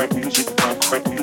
crack music, crack music.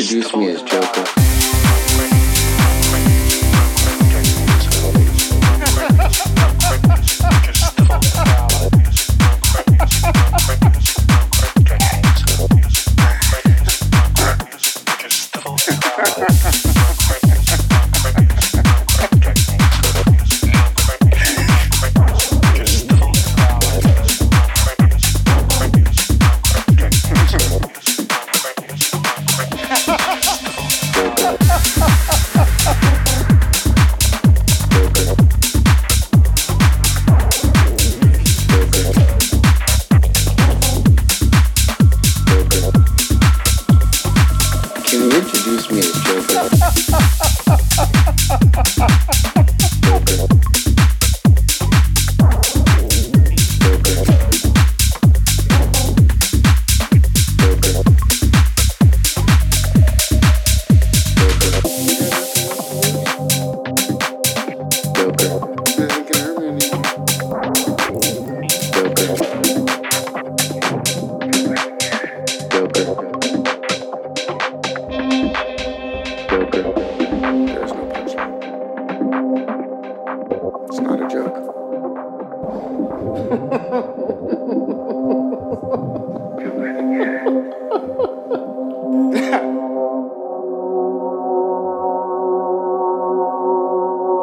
Introduce me as Joe.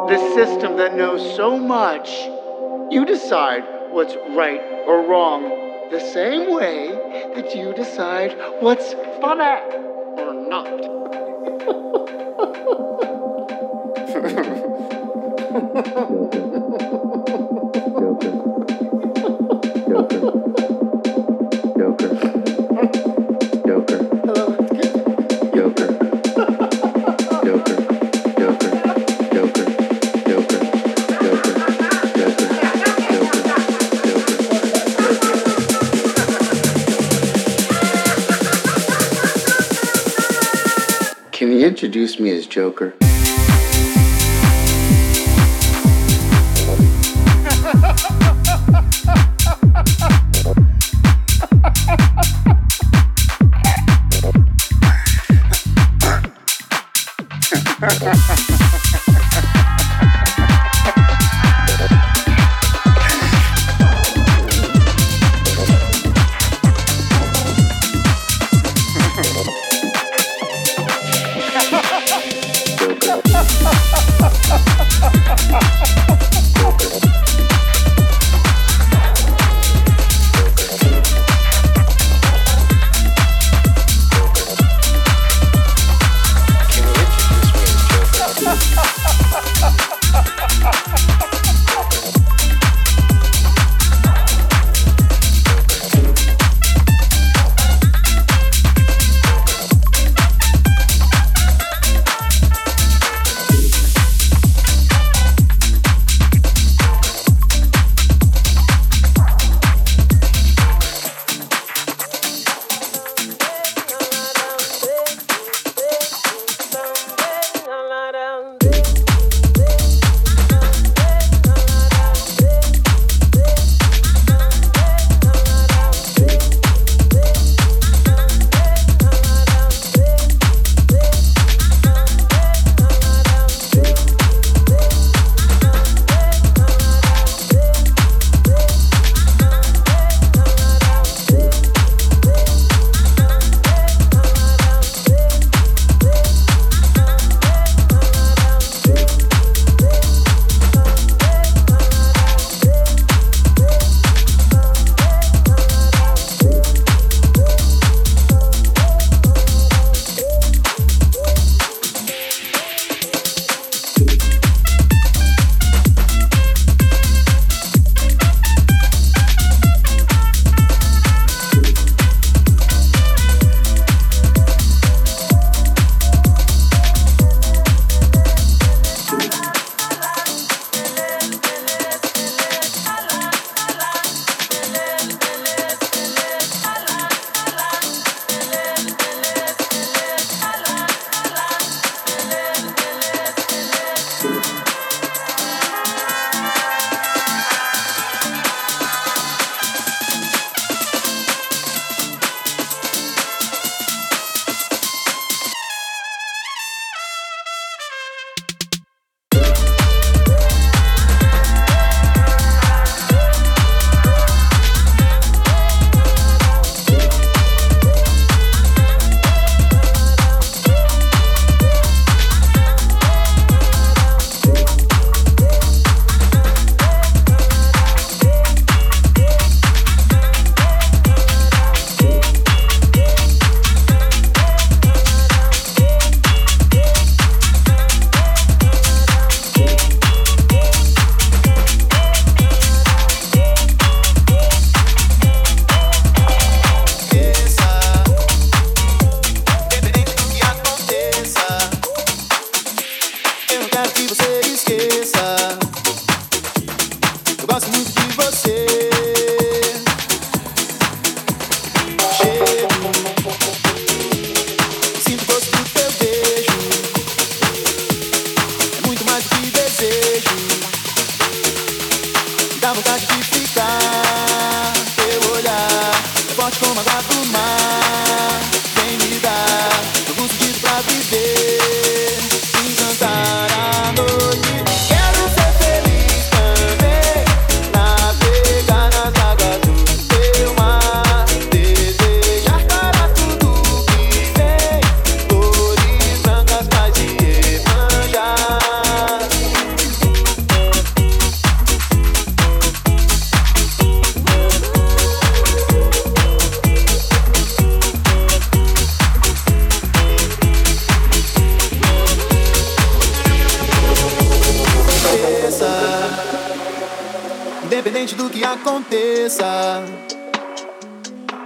the system that knows so much, you decide what's right or wrong the same way that you decide what's funny or not. me as Joker.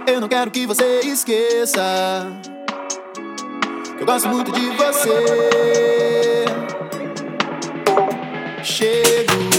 Eu não quero que você esqueça. Que eu gosto muito de você. Chego.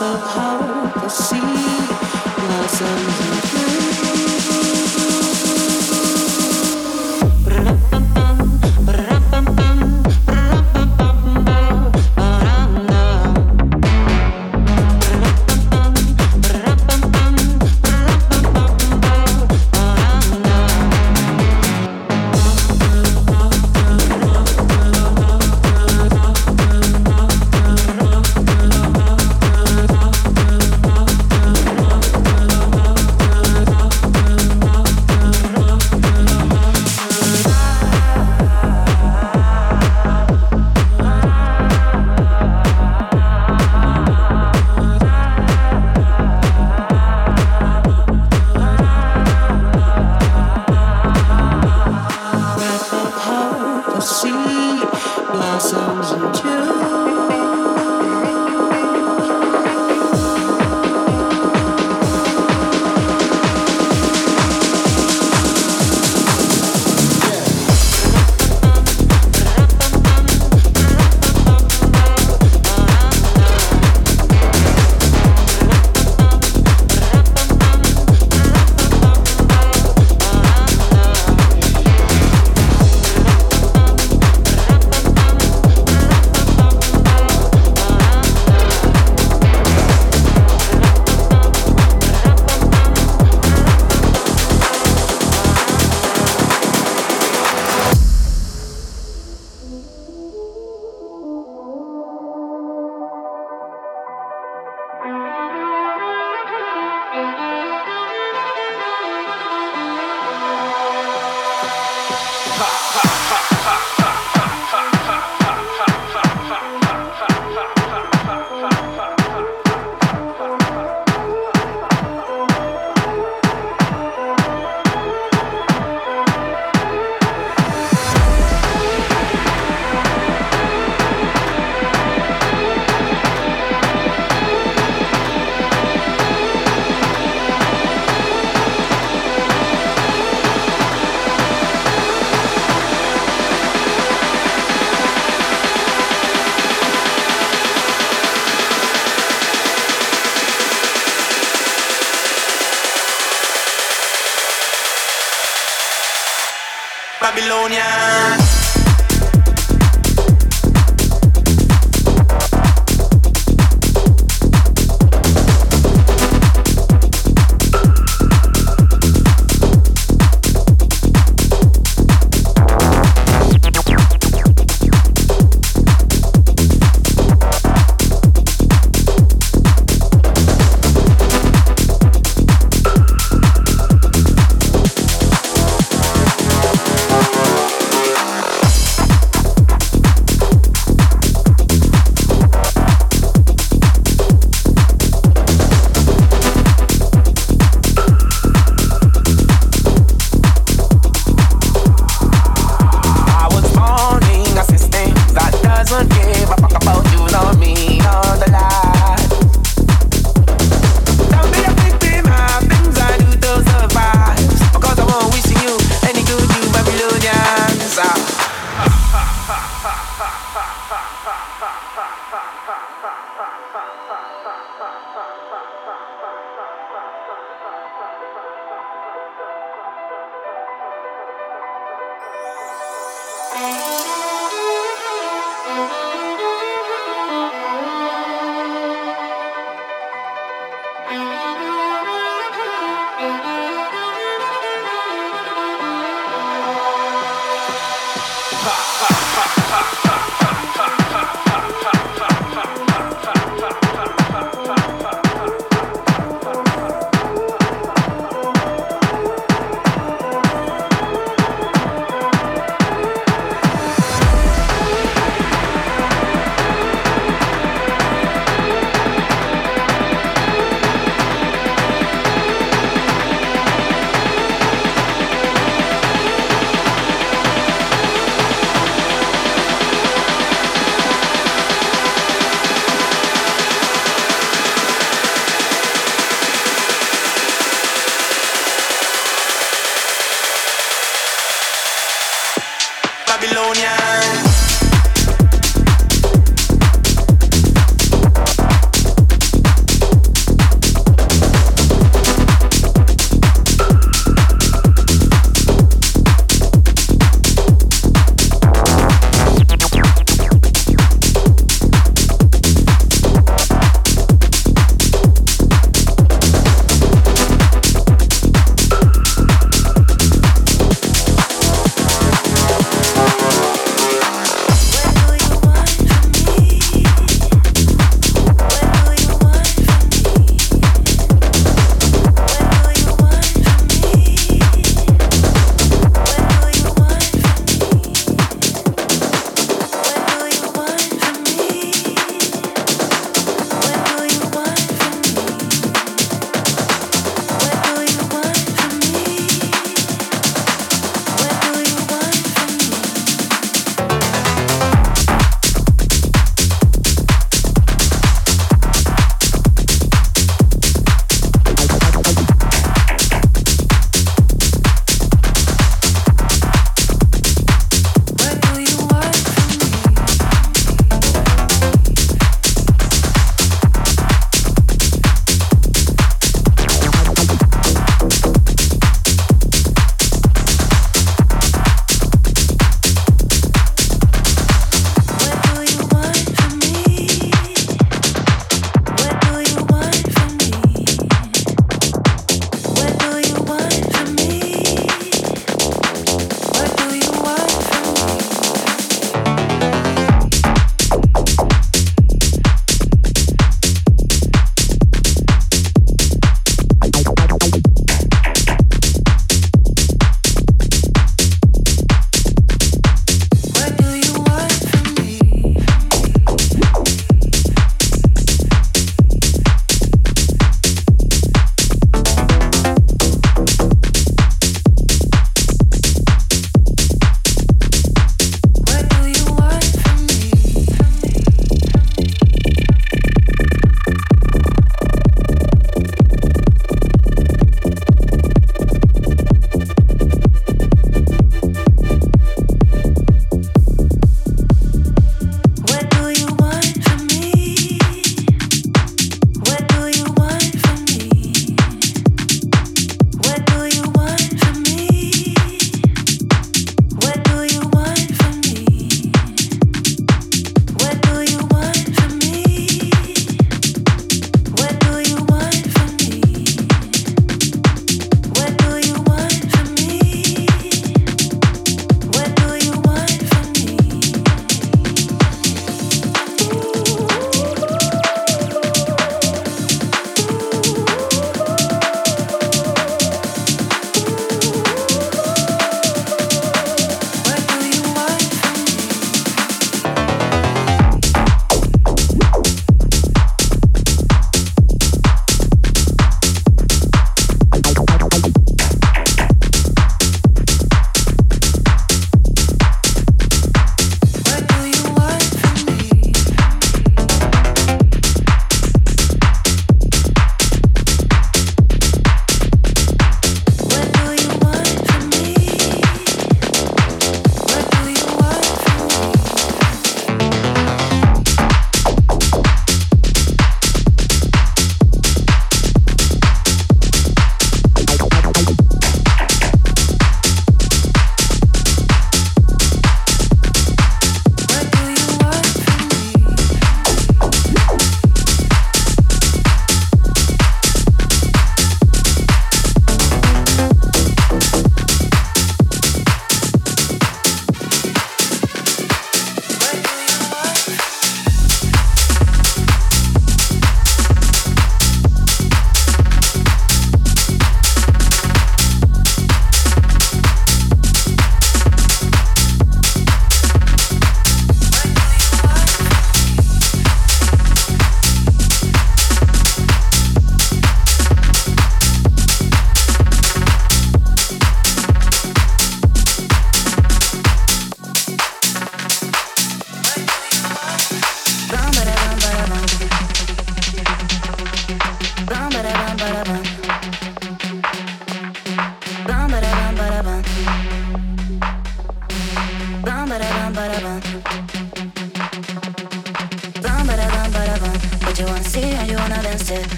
of how to see.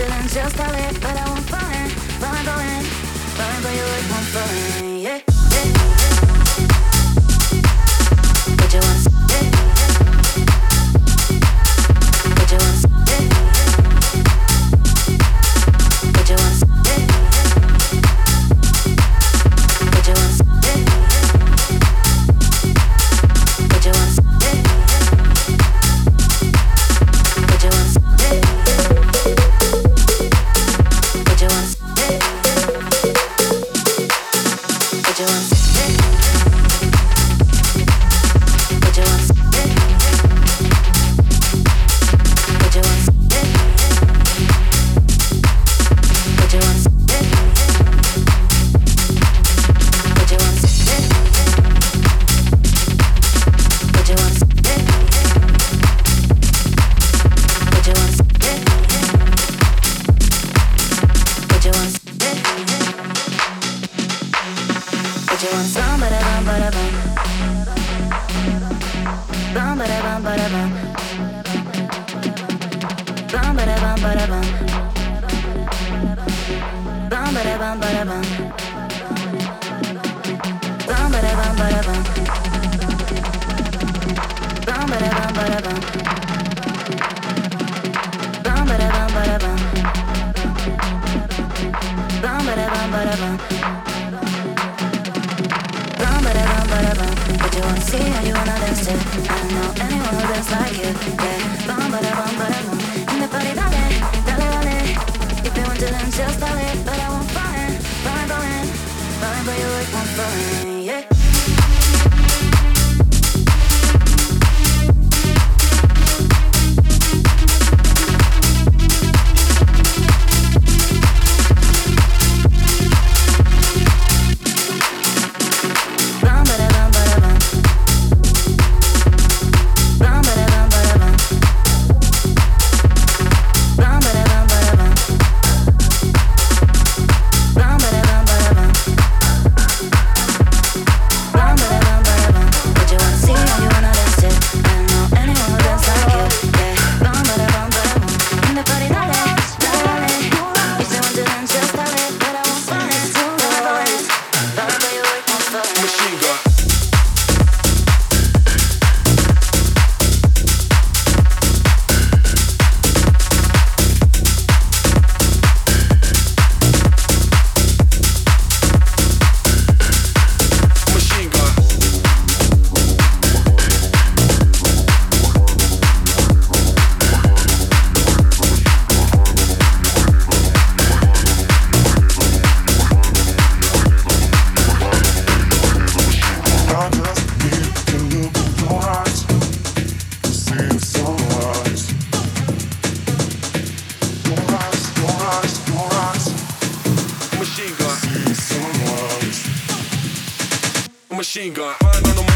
feeling just a lit, but I won't fall in, falling, falling, falling for you, it won't fall in, yeah.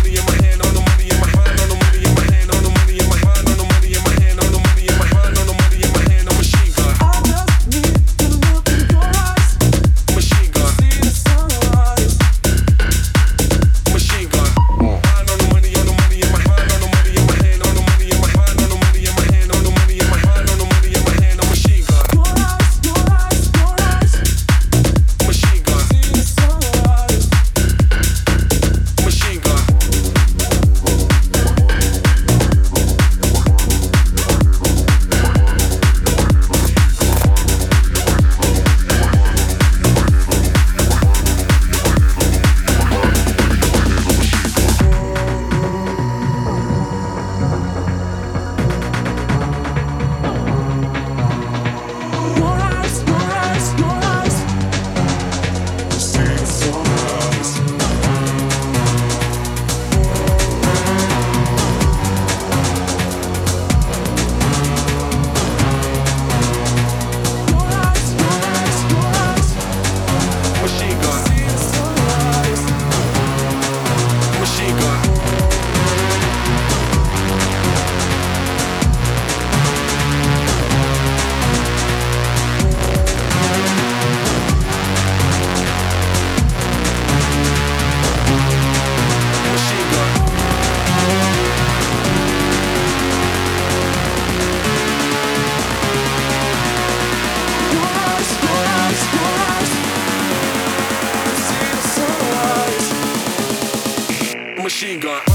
money in my hand on the machine gun.